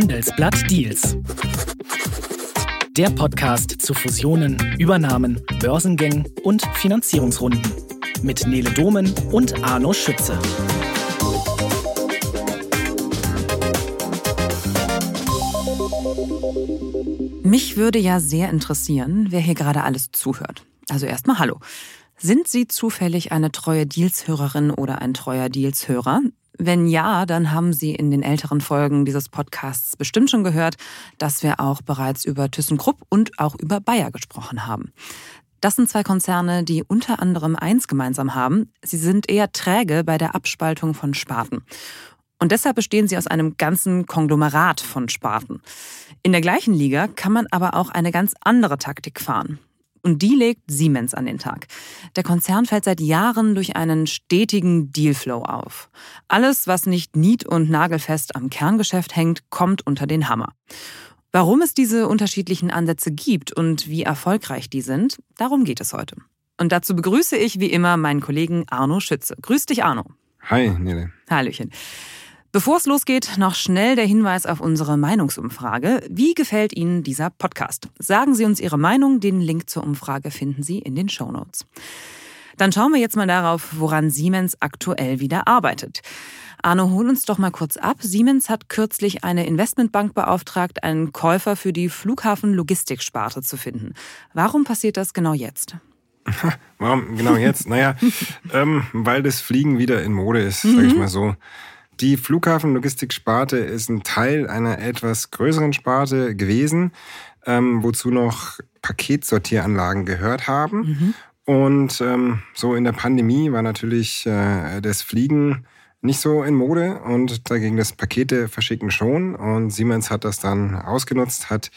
Handelsblatt Deals. Der Podcast zu Fusionen, Übernahmen, Börsengängen und Finanzierungsrunden. Mit Nele Domen und Arno Schütze. Mich würde ja sehr interessieren, wer hier gerade alles zuhört. Also erstmal Hallo. Sind Sie zufällig eine treue Deals-Hörerin oder ein treuer Deals-Hörer? Wenn ja, dann haben Sie in den älteren Folgen dieses Podcasts bestimmt schon gehört, dass wir auch bereits über ThyssenKrupp und auch über Bayer gesprochen haben. Das sind zwei Konzerne, die unter anderem eins gemeinsam haben. Sie sind eher träge bei der Abspaltung von Sparten. Und deshalb bestehen sie aus einem ganzen Konglomerat von Sparten. In der gleichen Liga kann man aber auch eine ganz andere Taktik fahren. Und die legt Siemens an den Tag. Der Konzern fällt seit Jahren durch einen stetigen Dealflow auf. Alles, was nicht nied- und nagelfest am Kerngeschäft hängt, kommt unter den Hammer. Warum es diese unterschiedlichen Ansätze gibt und wie erfolgreich die sind, darum geht es heute. Und dazu begrüße ich wie immer meinen Kollegen Arno Schütze. Grüß dich, Arno. Hi, Nele. Hallöchen. Bevor es losgeht, noch schnell der Hinweis auf unsere Meinungsumfrage. Wie gefällt Ihnen dieser Podcast? Sagen Sie uns Ihre Meinung. Den Link zur Umfrage finden Sie in den Show Notes. Dann schauen wir jetzt mal darauf, woran Siemens aktuell wieder arbeitet. Arno, hol uns doch mal kurz ab. Siemens hat kürzlich eine Investmentbank beauftragt, einen Käufer für die Flughafen-Logistiksparte zu finden. Warum passiert das genau jetzt? Warum genau jetzt? naja, ähm, weil das Fliegen wieder in Mode ist, sag ich mal so. Die Flughafenlogistiksparte ist ein Teil einer etwas größeren Sparte gewesen, ähm, wozu noch Paketsortieranlagen gehört haben. Mhm. Und ähm, so in der Pandemie war natürlich äh, das Fliegen nicht so in Mode und dagegen das Pakete verschicken schon. Und Siemens hat das dann ausgenutzt, hat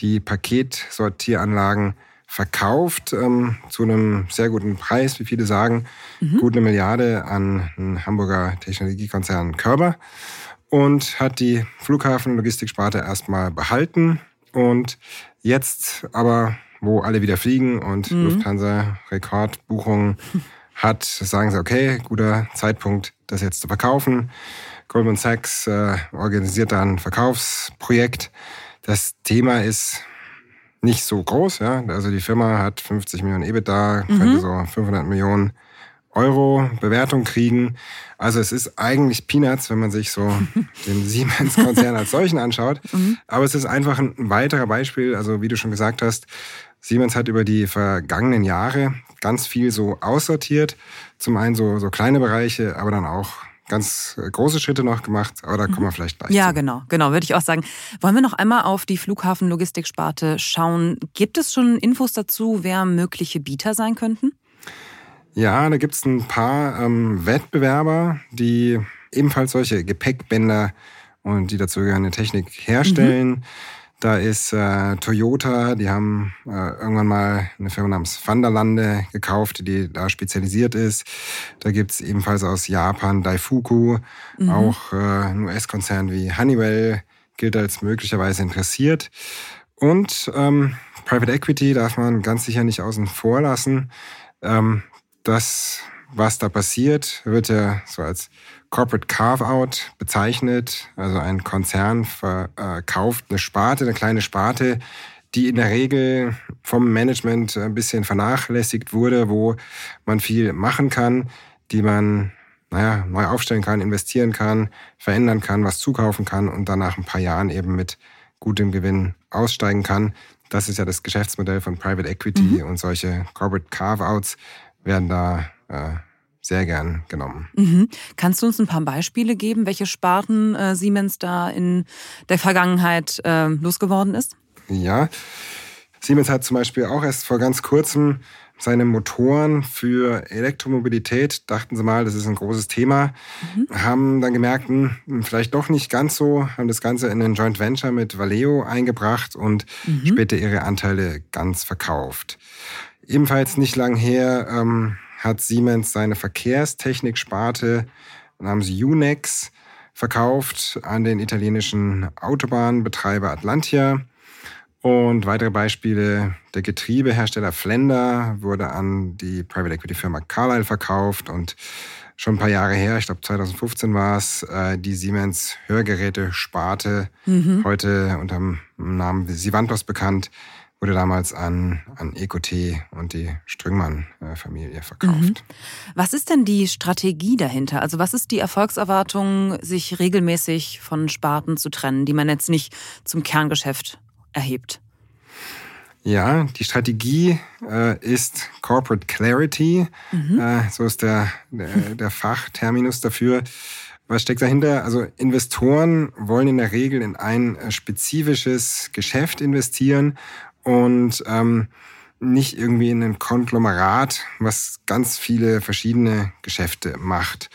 die Paketsortieranlagen verkauft ähm, zu einem sehr guten Preis, wie viele sagen, mhm. gut eine Milliarde an einen Hamburger Technologiekonzern Körber und hat die Flughafenlogistiksparte erstmal behalten und jetzt aber, wo alle wieder fliegen und mhm. Lufthansa Rekordbuchungen hat, sagen sie, okay, guter Zeitpunkt, das jetzt zu verkaufen. Goldman Sachs äh, organisiert da ein Verkaufsprojekt. Das Thema ist nicht so groß. Ja? Also die Firma hat 50 Millionen EBITDA, mhm. könnte so 500 Millionen Euro Bewertung kriegen. Also es ist eigentlich Peanuts, wenn man sich so den Siemens-Konzern als solchen anschaut. Mhm. Aber es ist einfach ein weiterer Beispiel. Also wie du schon gesagt hast, Siemens hat über die vergangenen Jahre ganz viel so aussortiert. Zum einen so, so kleine Bereiche, aber dann auch ganz äh, große Schritte noch gemacht, aber da kommen wir mhm. vielleicht gleich. Ja, zu. genau, genau, würde ich auch sagen. Wollen wir noch einmal auf die Flughafenlogistiksparte schauen? Gibt es schon Infos dazu, wer mögliche Bieter sein könnten? Ja, da gibt es ein paar ähm, Wettbewerber, die ebenfalls solche Gepäckbänder und die dazugehörende Technik herstellen. Mhm. Da ist äh, Toyota, die haben äh, irgendwann mal eine Firma namens Vanderlande gekauft, die da spezialisiert ist. Da gibt's ebenfalls aus Japan Daifuku, mhm. auch äh, ein US-Konzern wie Honeywell gilt als möglicherweise interessiert. Und ähm, Private Equity darf man ganz sicher nicht außen vor lassen. Ähm, das, was da passiert, wird ja so als Corporate Carve-out bezeichnet. Also ein Konzern verkauft eine Sparte, eine kleine Sparte, die in der Regel vom Management ein bisschen vernachlässigt wurde, wo man viel machen kann, die man naja, neu aufstellen kann, investieren kann, verändern kann, was zukaufen kann und dann nach ein paar Jahren eben mit gutem Gewinn aussteigen kann. Das ist ja das Geschäftsmodell von Private Equity mhm. und solche Corporate Carve-outs werden da äh, sehr gern genommen. Mhm. Kannst du uns ein paar Beispiele geben, welche Sparten äh, Siemens da in der Vergangenheit äh, losgeworden ist? Ja, Siemens hat zum Beispiel auch erst vor ganz kurzem seine Motoren für Elektromobilität, dachten sie mal, das ist ein großes Thema, mhm. haben dann gemerkt, hm, vielleicht doch nicht ganz so, haben das Ganze in ein Joint Venture mit Valeo eingebracht und mhm. später ihre Anteile ganz verkauft. Ebenfalls nicht lang her ähm, hat Siemens seine Verkehrstechnik-Sparte namens Unex verkauft an den italienischen Autobahnbetreiber Atlantia. Und weitere Beispiele, der Getriebehersteller Flender wurde an die Private Equity Firma Carlyle verkauft und schon ein paar Jahre her, ich glaube 2015 war es, die Siemens Hörgeräte-Sparte, mhm. heute unter dem Namen Sivantos bekannt, wurde damals an, an EcoT und die Strüngmann-Familie verkauft. Mhm. Was ist denn die Strategie dahinter? Also was ist die Erfolgserwartung, sich regelmäßig von Sparten zu trennen, die man jetzt nicht zum Kerngeschäft erhebt? Ja, die Strategie äh, ist Corporate Clarity. Mhm. Äh, so ist der, der, der Fachterminus dafür. Was steckt dahinter? Also Investoren wollen in der Regel in ein äh, spezifisches Geschäft investieren und ähm, nicht irgendwie in ein Konglomerat, was ganz viele verschiedene Geschäfte macht.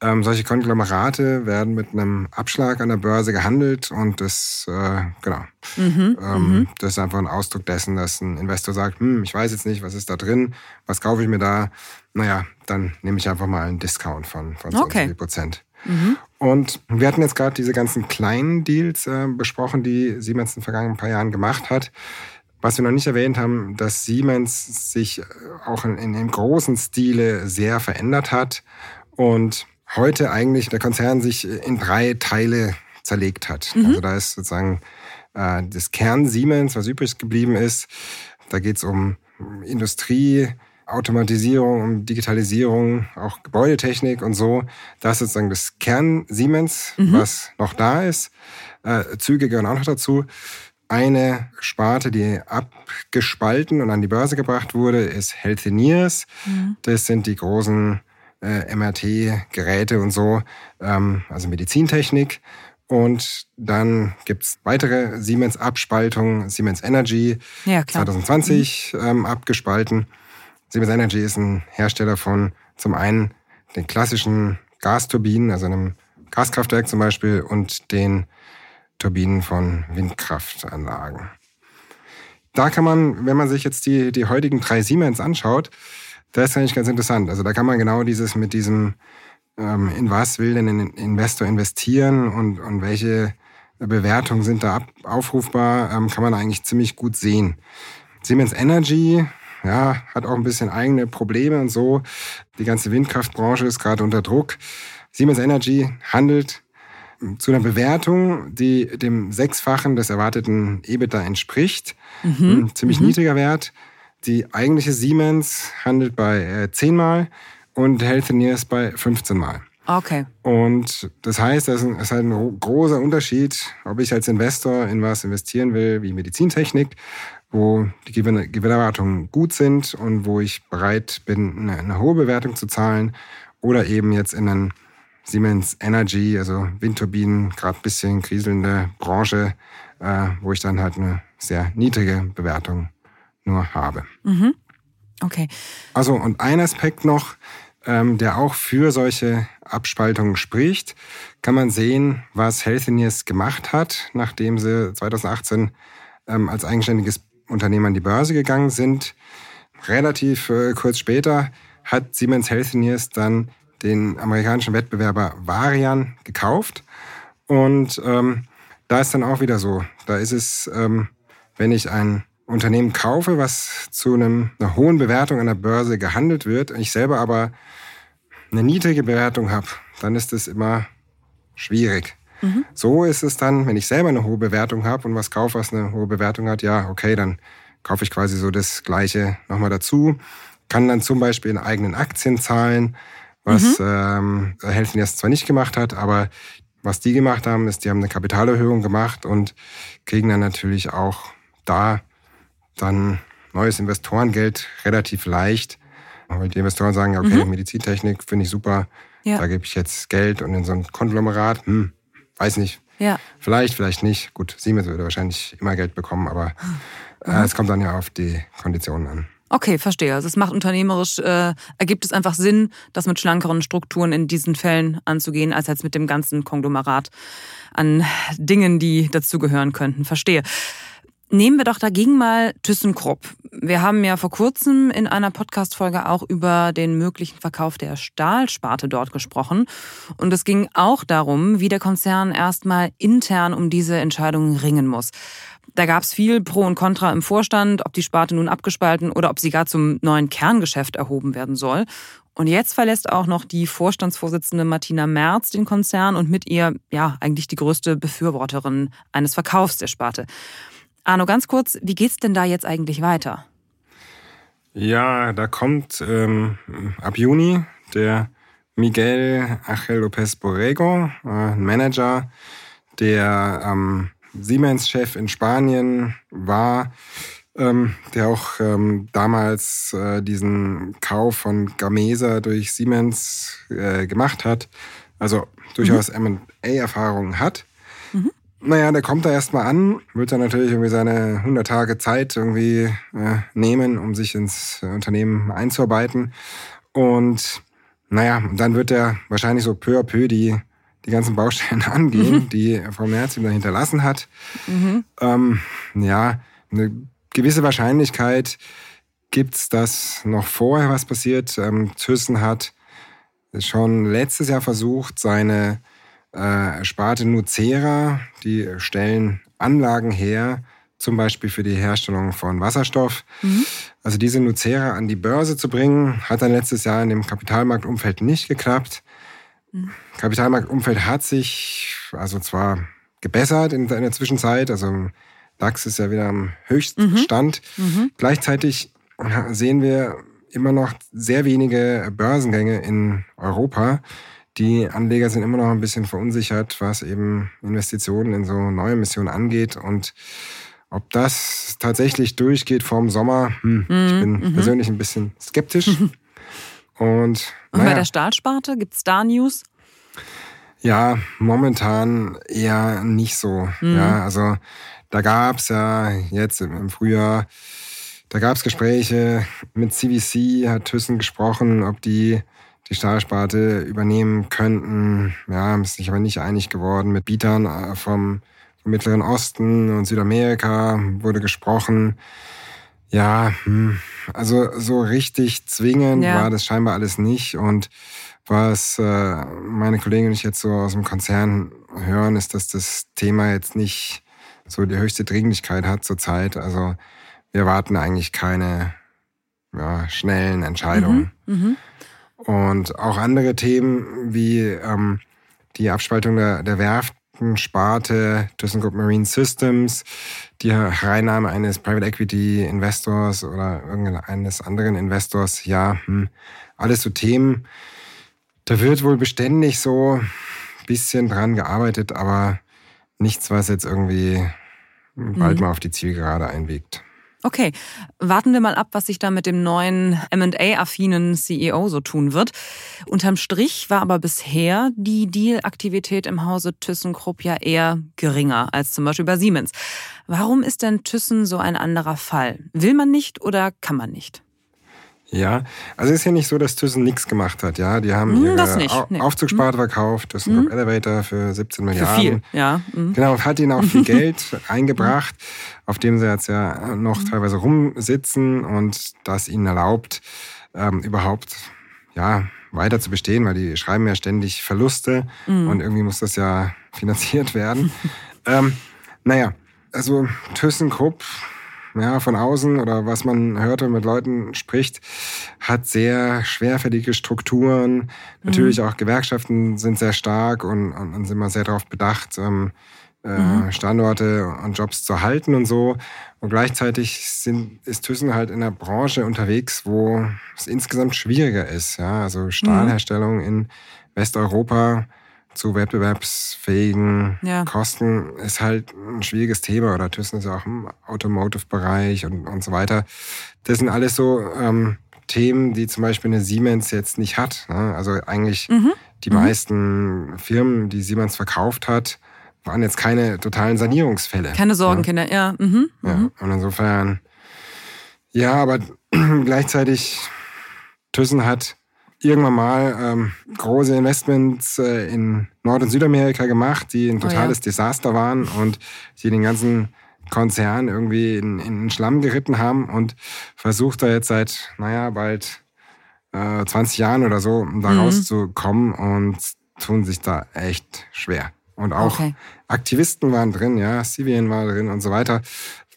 Ähm, solche Konglomerate werden mit einem Abschlag an der Börse gehandelt und das, äh, genau, mhm, ähm, mhm. das ist einfach ein Ausdruck dessen, dass ein Investor sagt, hm, ich weiß jetzt nicht, was ist da drin, was kaufe ich mir da? Naja, dann nehme ich einfach mal einen Discount von, von so okay. Prozent. Mhm. Und wir hatten jetzt gerade diese ganzen kleinen Deals äh, besprochen, die Siemens in den vergangenen paar Jahren gemacht hat. Was wir noch nicht erwähnt haben, dass Siemens sich auch in, in, in großen Stile sehr verändert hat und heute eigentlich der Konzern sich in drei Teile zerlegt hat. Mhm. Also da ist sozusagen äh, das Kern Siemens, was übrig geblieben ist. Da geht es um Industrie, Automatisierung, um Digitalisierung, auch Gebäudetechnik und so. Das ist sozusagen das Kern Siemens, mhm. was noch da ist. Äh, Züge gehören auch noch dazu. Eine Sparte, die abgespalten und an die Börse gebracht wurde, ist Healthineers. Mhm. Das sind die großen äh, MRT-Geräte und so, ähm, also Medizintechnik. Und dann gibt's weitere Siemens-Abspaltungen, Siemens Energy, ja, 2020 mhm. ähm, abgespalten. Siemens Energy ist ein Hersteller von zum einen den klassischen Gasturbinen, also einem Gaskraftwerk zum Beispiel, und den Turbinen von Windkraftanlagen. Da kann man, wenn man sich jetzt die, die heutigen drei Siemens anschaut, das ist eigentlich ganz interessant. Also da kann man genau dieses mit diesem, ähm, in was will denn ein Investor investieren und, und welche Bewertungen sind da ab, aufrufbar, ähm, kann man eigentlich ziemlich gut sehen. Siemens Energy ja, hat auch ein bisschen eigene Probleme und so. Die ganze Windkraftbranche ist gerade unter Druck. Siemens Energy handelt zu einer Bewertung, die dem Sechsfachen des erwarteten EBITDA entspricht. Mhm. Ein ziemlich mhm. niedriger Wert. Die eigentliche Siemens handelt bei äh, 10 Mal und Healthineers bei 15 Mal. Okay. Und das heißt, es ist halt ein großer Unterschied, ob ich als Investor in was investieren will, wie Medizintechnik, wo die Gewinnerwartungen gut sind und wo ich bereit bin, eine, eine hohe Bewertung zu zahlen, oder eben jetzt in einen Siemens Energy, also Windturbinen, gerade ein bisschen kriselnde Branche, äh, wo ich dann halt eine sehr niedrige Bewertung nur habe. Mhm. Okay. Also und ein Aspekt noch, ähm, der auch für solche Abspaltungen spricht, kann man sehen, was Healthineers gemacht hat, nachdem sie 2018 ähm, als eigenständiges Unternehmen an die Börse gegangen sind. Relativ äh, kurz später hat Siemens Healthineers dann den amerikanischen Wettbewerber Varian gekauft. Und ähm, da ist dann auch wieder so, da ist es, ähm, wenn ich ein Unternehmen kaufe, was zu einem, einer hohen Bewertung an der Börse gehandelt wird, ich selber aber eine niedrige Bewertung habe, dann ist es immer schwierig. Mhm. So ist es dann, wenn ich selber eine hohe Bewertung habe und was kaufe, was eine hohe Bewertung hat, ja, okay, dann kaufe ich quasi so das Gleiche nochmal dazu. Kann dann zum Beispiel in eigenen Aktien zahlen, was mhm. ähm, Helfen jetzt zwar nicht gemacht hat, aber was die gemacht haben, ist, die haben eine Kapitalerhöhung gemacht und kriegen dann natürlich auch da dann neues Investorengeld relativ leicht. Weil die Investoren sagen, okay, mhm. Medizintechnik finde ich super, ja. da gebe ich jetzt Geld und in so ein Konglomerat, hm, weiß nicht. Ja. Vielleicht, vielleicht nicht. Gut, Siemens würde wahrscheinlich immer Geld bekommen, aber äh, mhm. es kommt dann ja auf die Konditionen an. Okay, verstehe. Also es macht unternehmerisch, äh, ergibt es einfach Sinn, das mit schlankeren Strukturen in diesen Fällen anzugehen, als jetzt mit dem ganzen Konglomerat an Dingen, die dazugehören könnten. Verstehe. Nehmen wir doch dagegen mal ThyssenKrupp. Wir haben ja vor kurzem in einer Podcast-Folge auch über den möglichen Verkauf der Stahlsparte dort gesprochen. Und es ging auch darum, wie der Konzern erstmal intern um diese Entscheidung ringen muss. Da gab es viel Pro und Contra im Vorstand, ob die Sparte nun abgespalten oder ob sie gar zum neuen Kerngeschäft erhoben werden soll. Und jetzt verlässt auch noch die Vorstandsvorsitzende Martina Merz den Konzern und mit ihr ja eigentlich die größte Befürworterin eines Verkaufs der Sparte. Arno, ganz kurz, wie geht's denn da jetzt eigentlich weiter? Ja, da kommt ähm, ab Juni der Miguel Ángel López Borrego, äh, Manager, der ähm, Siemens-Chef in Spanien war, ähm, der auch ähm, damals äh, diesen Kauf von Gamesa durch Siemens äh, gemacht hat, also durchaus mhm. M&A-Erfahrungen hat. Mhm. Naja, der kommt da erstmal an, wird dann natürlich irgendwie seine 100 Tage Zeit irgendwie äh, nehmen, um sich ins Unternehmen einzuarbeiten. Und naja, dann wird er wahrscheinlich so peu à peu die, die ganzen Baustellen angehen, mhm. die Frau Merz ihm da hinterlassen hat. Mhm. Ähm, ja, eine gewisse Wahrscheinlichkeit gibt's, dass noch vorher was passiert. Ähm, Thyssen hat schon letztes Jahr versucht, seine äh, Sparte Nucera, die stellen Anlagen her, zum Beispiel für die Herstellung von Wasserstoff. Mhm. Also diese Nucera an die Börse zu bringen, hat dann letztes Jahr in dem Kapitalmarktumfeld nicht geklappt. Mhm. Kapitalmarktumfeld hat sich also zwar gebessert in, in der Zwischenzeit, also DAX ist ja wieder am höchsten mhm. Stand. Mhm. Gleichzeitig sehen wir immer noch sehr wenige Börsengänge in Europa. Die Anleger sind immer noch ein bisschen verunsichert, was eben Investitionen in so neue Missionen angeht. Und ob das tatsächlich durchgeht vorm Sommer, hm, mhm. ich bin mhm. persönlich ein bisschen skeptisch. Und, Und bei der Stahlsparte, gibt es da News? Ja, momentan eher nicht so. Mhm. Ja, also da gab es ja jetzt im Frühjahr, da gab es Gespräche mit CVC, hat Thyssen gesprochen, ob die die Stahlsparte übernehmen könnten. Ja, haben sich aber nicht einig geworden. Mit Bietern äh, vom, vom Mittleren Osten und Südamerika wurde gesprochen. Ja, hm, also so richtig zwingend ja. war das scheinbar alles nicht. Und was äh, meine Kollegen und ich jetzt so aus dem Konzern hören, ist, dass das Thema jetzt nicht so die höchste Dringlichkeit hat zurzeit. Also wir erwarten eigentlich keine ja, schnellen Entscheidungen. Mhm, mhm. Und auch andere Themen wie ähm, die Abspaltung der, der Werftensparte ThyssenKrupp Marine Systems, die Hereinnahme eines Private Equity Investors oder irgendeines anderen Investors, ja, hm, alles so Themen. Da wird wohl beständig so ein bisschen dran gearbeitet, aber nichts, was jetzt irgendwie bald mhm. mal auf die Zielgerade einbiegt. Okay, warten wir mal ab, was sich da mit dem neuen MA-affinen CEO so tun wird. Unterm Strich war aber bisher die Deal-Aktivität im Hause ThyssenKrupp ja eher geringer als zum Beispiel bei Siemens. Warum ist denn Thyssen so ein anderer Fall? Will man nicht oder kann man nicht? Ja, also es ist ja nicht so, dass Thyssen nichts gemacht hat. Ja, die haben hm, ihre nee. Aufzugsparte hm. verkauft, das hm. Elevator für 17 Milliarden. Für viel, ja. Hm. Genau, hat ihnen auch viel Geld eingebracht, auf dem sie jetzt ja noch hm. teilweise rumsitzen und das ihnen erlaubt, ähm, überhaupt ja weiter zu bestehen, weil die schreiben ja ständig Verluste hm. und irgendwie muss das ja finanziert werden. ähm, naja, also ThyssenKrupp ja, von außen oder was man hört und mit Leuten spricht, hat sehr schwerfällige Strukturen. Natürlich mhm. auch Gewerkschaften sind sehr stark und, und, und sind immer sehr darauf bedacht, ähm, äh, mhm. Standorte und Jobs zu halten und so. Und gleichzeitig sind, ist Thyssen halt in einer Branche unterwegs, wo es insgesamt schwieriger ist. Ja? Also Stahlherstellung mhm. in Westeuropa zu wettbewerbsfähigen ja. Kosten ist halt ein schwieriges Thema. Oder Thyssen ist auch im Automotive-Bereich und, und so weiter. Das sind alles so ähm, Themen, die zum Beispiel eine Siemens jetzt nicht hat. Ne? Also eigentlich mhm. die mhm. meisten Firmen, die Siemens verkauft hat, waren jetzt keine totalen Sanierungsfälle. Keine Sorgenkinder, ja. ja. Mhm. ja. Mhm. Und insofern, ja, aber gleichzeitig, Thyssen hat irgendwann mal ähm, große Investments äh, in Nord- und Südamerika gemacht, die ein totales oh ja. Desaster waren und die den ganzen Konzern irgendwie in, in den Schlamm geritten haben und versucht da jetzt seit, naja, bald äh, 20 Jahren oder so da mhm. rauszukommen und tun sich da echt schwer. Und auch okay. Aktivisten waren drin, ja, Sivian war drin und so weiter.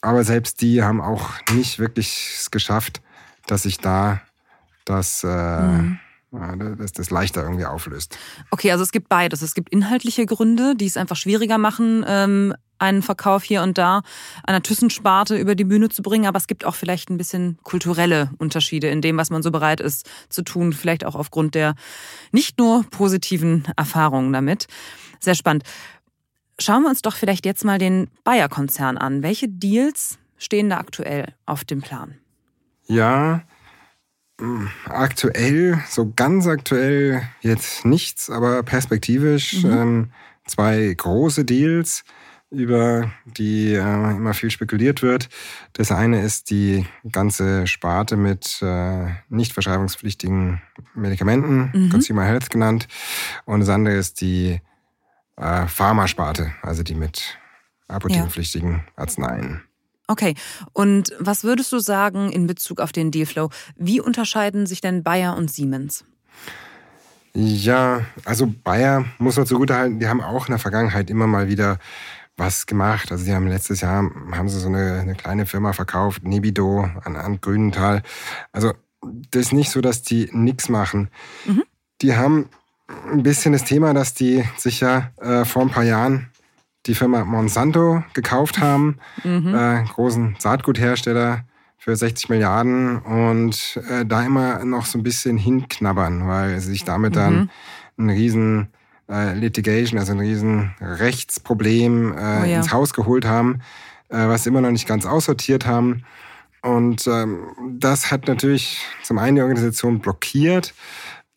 Aber selbst die haben auch nicht wirklich es geschafft, dass sich da das, äh, mhm. Dass das leichter irgendwie auflöst. Okay, also es gibt beides. Es gibt inhaltliche Gründe, die es einfach schwieriger machen, ähm, einen Verkauf hier und da einer Thyssen-Sparte über die Bühne zu bringen. Aber es gibt auch vielleicht ein bisschen kulturelle Unterschiede in dem, was man so bereit ist zu tun. Vielleicht auch aufgrund der nicht nur positiven Erfahrungen damit. Sehr spannend. Schauen wir uns doch vielleicht jetzt mal den Bayer-Konzern an. Welche Deals stehen da aktuell auf dem Plan? Ja, aktuell, so ganz aktuell jetzt nichts, aber perspektivisch mhm. ähm, zwei große Deals über die äh, immer viel spekuliert wird. Das eine ist die ganze Sparte mit äh, nicht verschreibungspflichtigen Medikamenten, mhm. Consumer Health genannt. Und das andere ist die äh, Pharmasparte, also die mit apothekenpflichtigen ja. Arzneien. Okay, und was würdest du sagen in Bezug auf den Dealflow? Wie unterscheiden sich denn Bayer und Siemens? Ja, also Bayer muss man zugutehalten, die haben auch in der Vergangenheit immer mal wieder was gemacht. Also sie haben letztes Jahr haben sie so eine, eine kleine Firma verkauft, Nebido an, an Grünenthal. Also das ist nicht so, dass die nichts machen. Mhm. Die haben ein bisschen das Thema, dass die sich ja äh, vor ein paar Jahren die Firma Monsanto gekauft haben, mhm. äh, großen Saatguthersteller für 60 Milliarden und äh, da immer noch so ein bisschen hinknabbern, weil sie sich damit dann mhm. einen riesen äh, Litigation, also ein riesen Rechtsproblem äh, oh ja. ins Haus geholt haben, äh, was sie immer noch nicht ganz aussortiert haben. Und ähm, das hat natürlich zum einen die Organisation blockiert,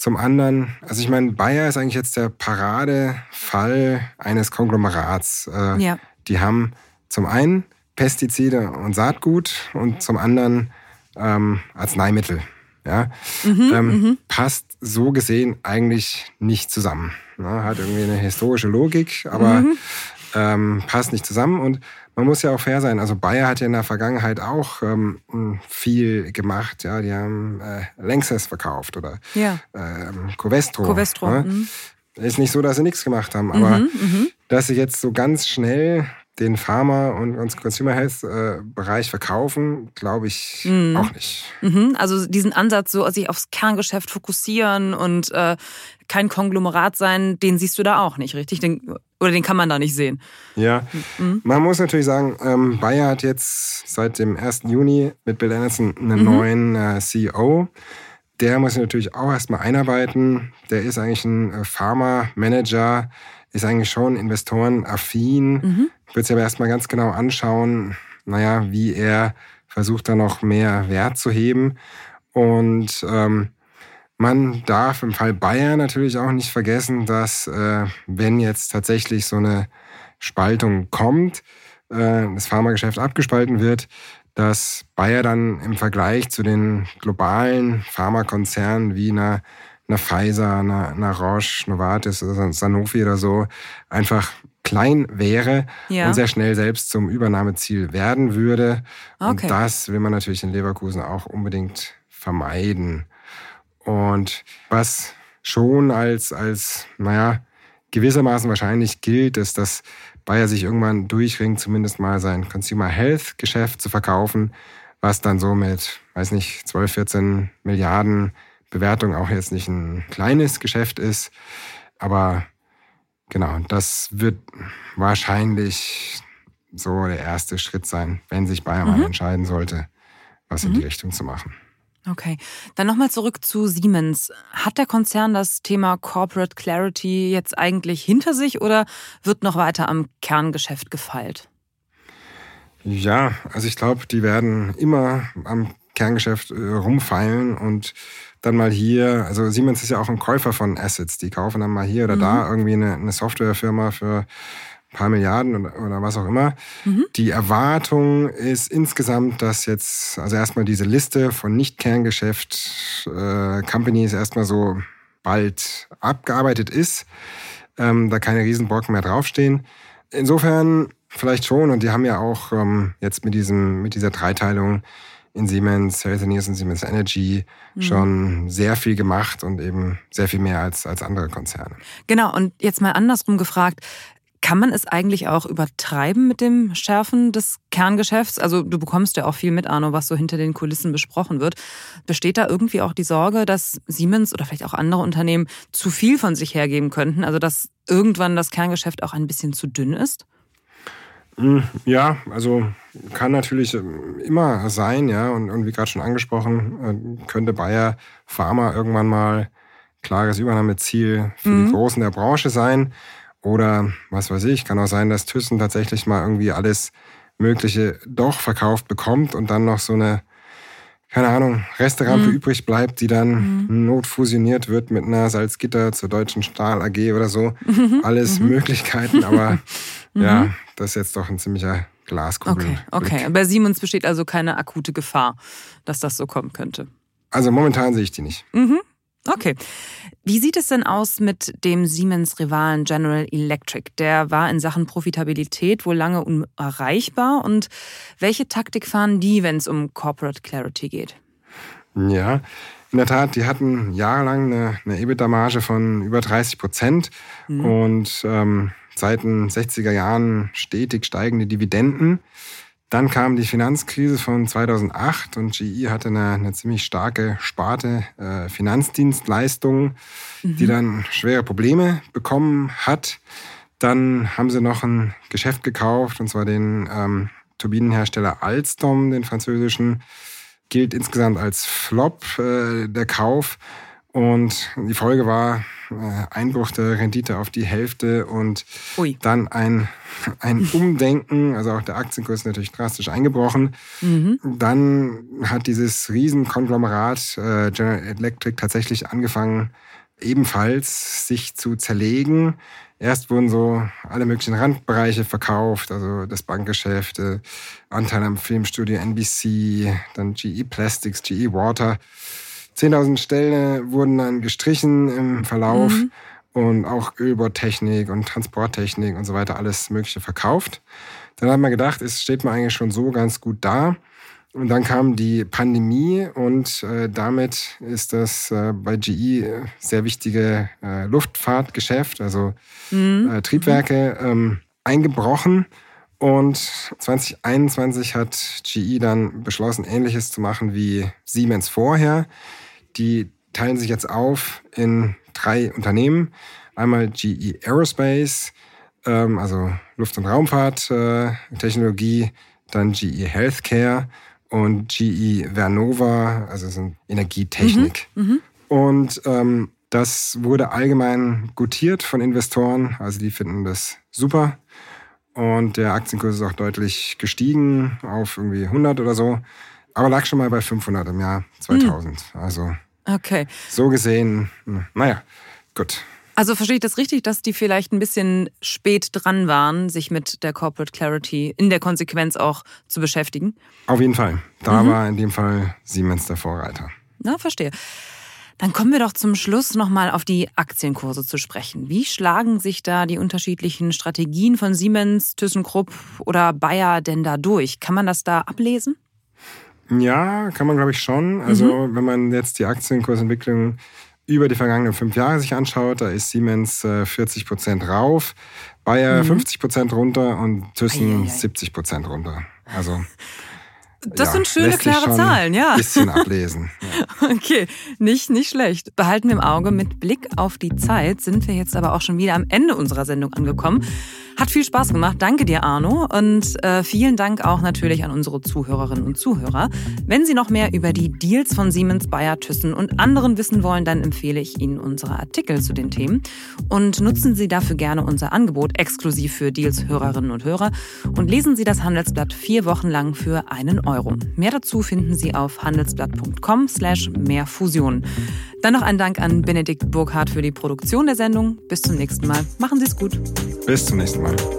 zum anderen, also ich meine, Bayer ist eigentlich jetzt der Paradefall eines Konglomerats. Äh, ja. Die haben zum einen Pestizide und Saatgut und zum anderen ähm, Arzneimittel. Ja, mhm, ähm, mhm. passt so gesehen eigentlich nicht zusammen. Ne? Hat irgendwie eine historische Logik, aber mhm. ähm, passt nicht zusammen. Und man muss ja auch fair sein. Also Bayer hat ja in der Vergangenheit auch ähm, viel gemacht. Ja, die haben äh, Lanxess verkauft oder ja. ähm, Covestro. Covestro. Ne? Mhm. Ist nicht so, dass sie nichts gemacht haben, aber mhm, mhm. dass sie jetzt so ganz schnell den Pharma- und, und Consumer Health-Bereich äh, verkaufen, glaube ich mhm. auch nicht. Mhm. Also diesen Ansatz, so sich aufs Kerngeschäft fokussieren und äh, kein Konglomerat sein, den siehst du da auch nicht, richtig? Den, oder den kann man da nicht sehen. Ja, mhm. man muss natürlich sagen, ähm, Bayer hat jetzt seit dem 1. Juni mit Bill Anderson einen mhm. neuen äh, CEO. Der muss sich natürlich auch erstmal einarbeiten. Der ist eigentlich ein äh, Pharma-Manager, ist eigentlich schon investorenaffin. Mhm. Wird sich aber erstmal ganz genau anschauen, naja, wie er versucht, da noch mehr Wert zu heben. Und ähm, man darf im Fall Bayern natürlich auch nicht vergessen, dass äh, wenn jetzt tatsächlich so eine Spaltung kommt, äh, das Pharmageschäft abgespalten wird, dass Bayer dann im Vergleich zu den globalen Pharmakonzernen wie einer einer Pfizer, einer, einer Roche, Novartis, oder Sanofi oder so einfach klein wäre ja. und sehr schnell selbst zum Übernahmeziel werden würde. Okay. Und das will man natürlich in Leverkusen auch unbedingt vermeiden. Und was schon als, als, naja, gewissermaßen wahrscheinlich gilt, ist, dass Bayer sich irgendwann durchringt, zumindest mal sein Consumer Health Geschäft zu verkaufen, was dann so mit, weiß nicht, 12, 14 Milliarden Bewertung auch jetzt nicht ein kleines Geschäft ist. Aber genau, das wird wahrscheinlich so der erste Schritt sein, wenn sich Bayern mhm. mal entscheiden sollte, was mhm. in die mhm. Richtung zu machen. Okay, dann nochmal zurück zu Siemens. Hat der Konzern das Thema Corporate Clarity jetzt eigentlich hinter sich oder wird noch weiter am Kerngeschäft gefeilt? Ja, also ich glaube, die werden immer am Kerngeschäft äh, rumfeilen und dann mal hier, also Siemens ist ja auch ein Käufer von Assets, die kaufen dann mal hier oder mhm. da irgendwie eine, eine Softwarefirma für paar Milliarden oder, oder was auch immer. Mhm. Die Erwartung ist insgesamt, dass jetzt, also erstmal diese Liste von Nicht-Kerngeschäft äh, erstmal so bald abgearbeitet ist, ähm, da keine Riesenbrocken mehr draufstehen. Insofern vielleicht schon und die haben ja auch ähm, jetzt mit diesem, mit dieser Dreiteilung in Siemens, Healthineers und Siemens Energy mhm. schon sehr viel gemacht und eben sehr viel mehr als, als andere Konzerne. Genau, und jetzt mal andersrum gefragt, Kann man es eigentlich auch übertreiben mit dem Schärfen des Kerngeschäfts? Also du bekommst ja auch viel mit, Arno, was so hinter den Kulissen besprochen wird. Besteht da irgendwie auch die Sorge, dass Siemens oder vielleicht auch andere Unternehmen zu viel von sich hergeben könnten? Also dass irgendwann das Kerngeschäft auch ein bisschen zu dünn ist? Hm, ja, also kann natürlich ähm, immer sein, ja. Und, und wie gerade schon angesprochen, äh, könnte Bayer Pharma irgendwann mal klares Übernahmeziel für mhm. die Großen der Branche sein. Oder was weiß ich, kann auch sein, dass Thyssen tatsächlich mal irgendwie alles Mögliche doch verkauft bekommt und dann noch so eine, keine Ahnung, Resterampe mhm. übrig bleibt, die dann mhm. notfusioniert wird mit einer Salzgitter zur Deutschen Stahl AG oder so. Mhm. Alles mhm. Möglichkeiten, aber ja, mhm. das ist jetzt doch ein ziemlicher Glaskugel. Okay, okay. Bei Siemens besteht also keine akute Gefahr, dass das so kommen könnte. Also momentan sehe ich die nicht. Mhm. Okay. Wie sieht es denn aus mit dem Siemens-Rivalen General Electric? Der war in Sachen Profitabilität wohl lange unerreichbar. Und welche Taktik fahren die, wenn es um Corporate Clarity geht? Ja, in der Tat, die hatten jahrelang eine, eine EBITDA-Marge von über 30 Prozent mhm. und ähm, seit den 60er Jahren stetig steigende Dividenden. Dann kam die Finanzkrise von 2008 und GE hatte eine, eine ziemlich starke Sparte äh, Finanzdienstleistungen, mhm. die dann schwere Probleme bekommen hat. Dann haben sie noch ein Geschäft gekauft, und zwar den ähm, Turbinenhersteller Alstom, den französischen. Gilt insgesamt als Flop äh, der Kauf. Und die Folge war Einbruch der Rendite auf die Hälfte und Ui. dann ein, ein Umdenken, also auch der Aktienkurs ist natürlich drastisch eingebrochen. Mhm. Dann hat dieses Riesenkonglomerat äh, General Electric tatsächlich angefangen, ebenfalls sich zu zerlegen. Erst wurden so alle möglichen Randbereiche verkauft, also das Bankgeschäft, äh, Anteil am Filmstudio NBC, dann GE Plastics, GE Water. 10.000 Stellen wurden dann gestrichen im Verlauf mhm. und auch Ölbohrtechnik und Transporttechnik und so weiter, alles Mögliche verkauft. Dann hat man gedacht, es steht man eigentlich schon so ganz gut da. Und dann kam die Pandemie und äh, damit ist das äh, bei GE sehr wichtige äh, Luftfahrtgeschäft, also mhm. Äh, Triebwerke, ähm, eingebrochen. Und 2021 hat GE dann beschlossen, Ähnliches zu machen wie Siemens vorher. Die teilen sich jetzt auf in drei Unternehmen. Einmal GE Aerospace, ähm, also Luft- und Raumfahrttechnologie, äh, dann GE Healthcare und GE Vernova, also sind Energietechnik. Mhm, mhm. Und ähm, das wurde allgemein gutiert von Investoren, also die finden das super. Und der Aktienkurs ist auch deutlich gestiegen auf irgendwie 100 oder so, aber lag schon mal bei 500 im Jahr 2000. Mhm. Also Okay. So gesehen, naja, gut. Also verstehe ich das richtig, dass die vielleicht ein bisschen spät dran waren, sich mit der Corporate Clarity in der Konsequenz auch zu beschäftigen? Auf jeden Fall. Da mhm. war in dem Fall Siemens der Vorreiter. Na, verstehe. Dann kommen wir doch zum Schluss nochmal auf die Aktienkurse zu sprechen. Wie schlagen sich da die unterschiedlichen Strategien von Siemens, ThyssenKrupp oder Bayer denn da durch? Kann man das da ablesen? Ja, kann man glaube ich schon. Also mhm. wenn man jetzt die Aktienkursentwicklung über die vergangenen fünf Jahre sich anschaut, da ist Siemens 40 äh, Prozent rauf, Bayer mhm. 50 Prozent runter und Thyssen 70 Prozent runter. Also das ja, sind schöne, klare Zahlen, ja. Ein bisschen ablesen. Ja. Okay, nicht, nicht schlecht. Behalten wir im Auge. Mit Blick auf die Zeit sind wir jetzt aber auch schon wieder am Ende unserer Sendung angekommen. Hat viel Spaß gemacht. Danke dir, Arno. Und äh, vielen Dank auch natürlich an unsere Zuhörerinnen und Zuhörer. Wenn Sie noch mehr über die Deals von Siemens, Bayer, Thyssen und anderen wissen wollen, dann empfehle ich Ihnen unsere Artikel zu den Themen. Und nutzen Sie dafür gerne unser Angebot exklusiv für Deals-Hörerinnen und Hörer. Und lesen Sie das Handelsblatt vier Wochen lang für einen Euro. Mehr dazu finden Sie auf handelsblatt.com slash mehrfusion. Dann noch ein Dank an Benedikt Burkhardt für die Produktion der Sendung. Bis zum nächsten Mal. Machen Sie es gut. Bis zum nächsten Mal. forma.